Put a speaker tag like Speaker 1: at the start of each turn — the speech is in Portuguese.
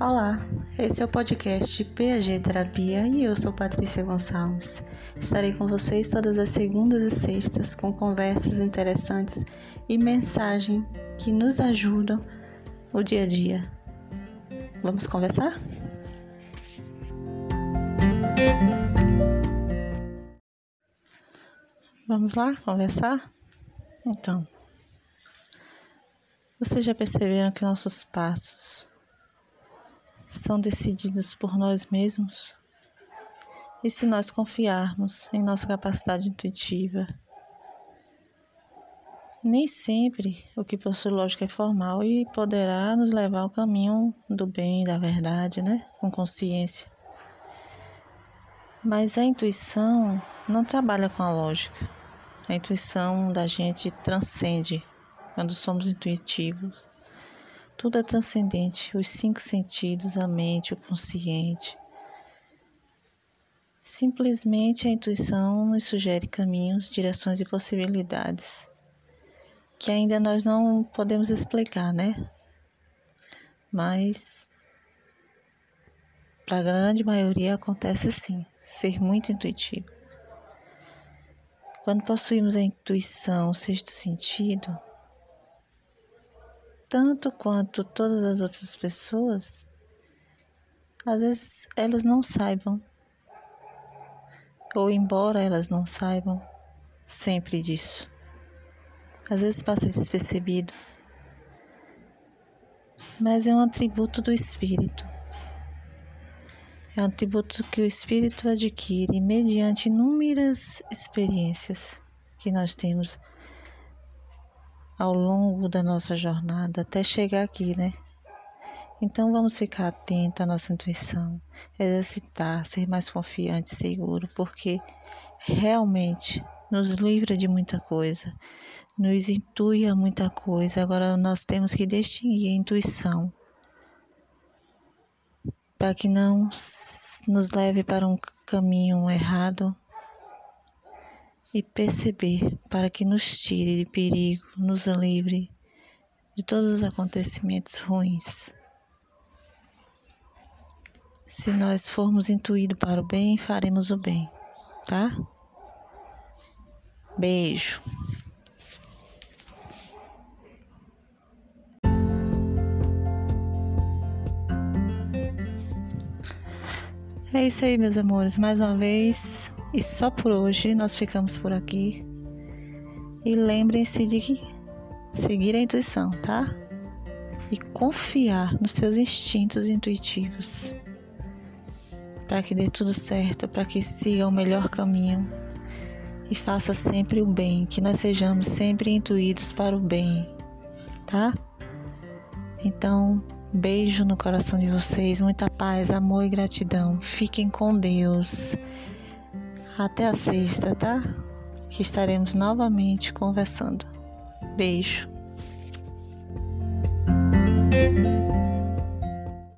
Speaker 1: Olá, esse é o podcast PAG Terapia e eu sou Patrícia Gonçalves. Estarei com vocês todas as segundas e sextas com conversas interessantes e mensagem que nos ajudam no dia a dia. Vamos conversar? Vamos lá conversar? Então, vocês já perceberam que nossos passos são decididos por nós mesmos. E se nós confiarmos em nossa capacidade intuitiva, nem sempre o que possui lógica é formal e poderá nos levar ao caminho do bem, da verdade, né? Com consciência. Mas a intuição não trabalha com a lógica. A intuição da gente transcende quando somos intuitivos. Tudo é transcendente, os cinco sentidos, a mente, o consciente. Simplesmente a intuição nos sugere caminhos, direções e possibilidades que ainda nós não podemos explicar, né? Mas para a grande maioria acontece sim, ser muito intuitivo. Quando possuímos a intuição, o sexto sentido, tanto quanto todas as outras pessoas, às vezes elas não saibam, ou embora elas não saibam sempre disso, às vezes passa despercebido, mas é um atributo do espírito. É um atributo que o espírito adquire mediante inúmeras experiências que nós temos ao longo da nossa jornada até chegar aqui, né? Então vamos ficar atento à nossa intuição, exercitar, ser mais confiante, seguro, porque realmente nos livra de muita coisa, nos intui a muita coisa. Agora nós temos que distinguir a intuição para que não nos leve para um caminho errado e perceber para que nos tire de perigo, nos livre de todos os acontecimentos ruins. Se nós formos intuídos para o bem, faremos o bem, tá? Beijo. É isso aí, meus amores. Mais uma vez, e só por hoje nós ficamos por aqui. E lembrem-se de seguir a intuição, tá? E confiar nos seus instintos intuitivos. Para que dê tudo certo, para que siga o melhor caminho e faça sempre o bem, que nós sejamos sempre intuídos para o bem, tá? Então, beijo no coração de vocês, muita paz, amor e gratidão. Fiquem com Deus. Até a sexta, tá? Que estaremos novamente conversando. Beijo.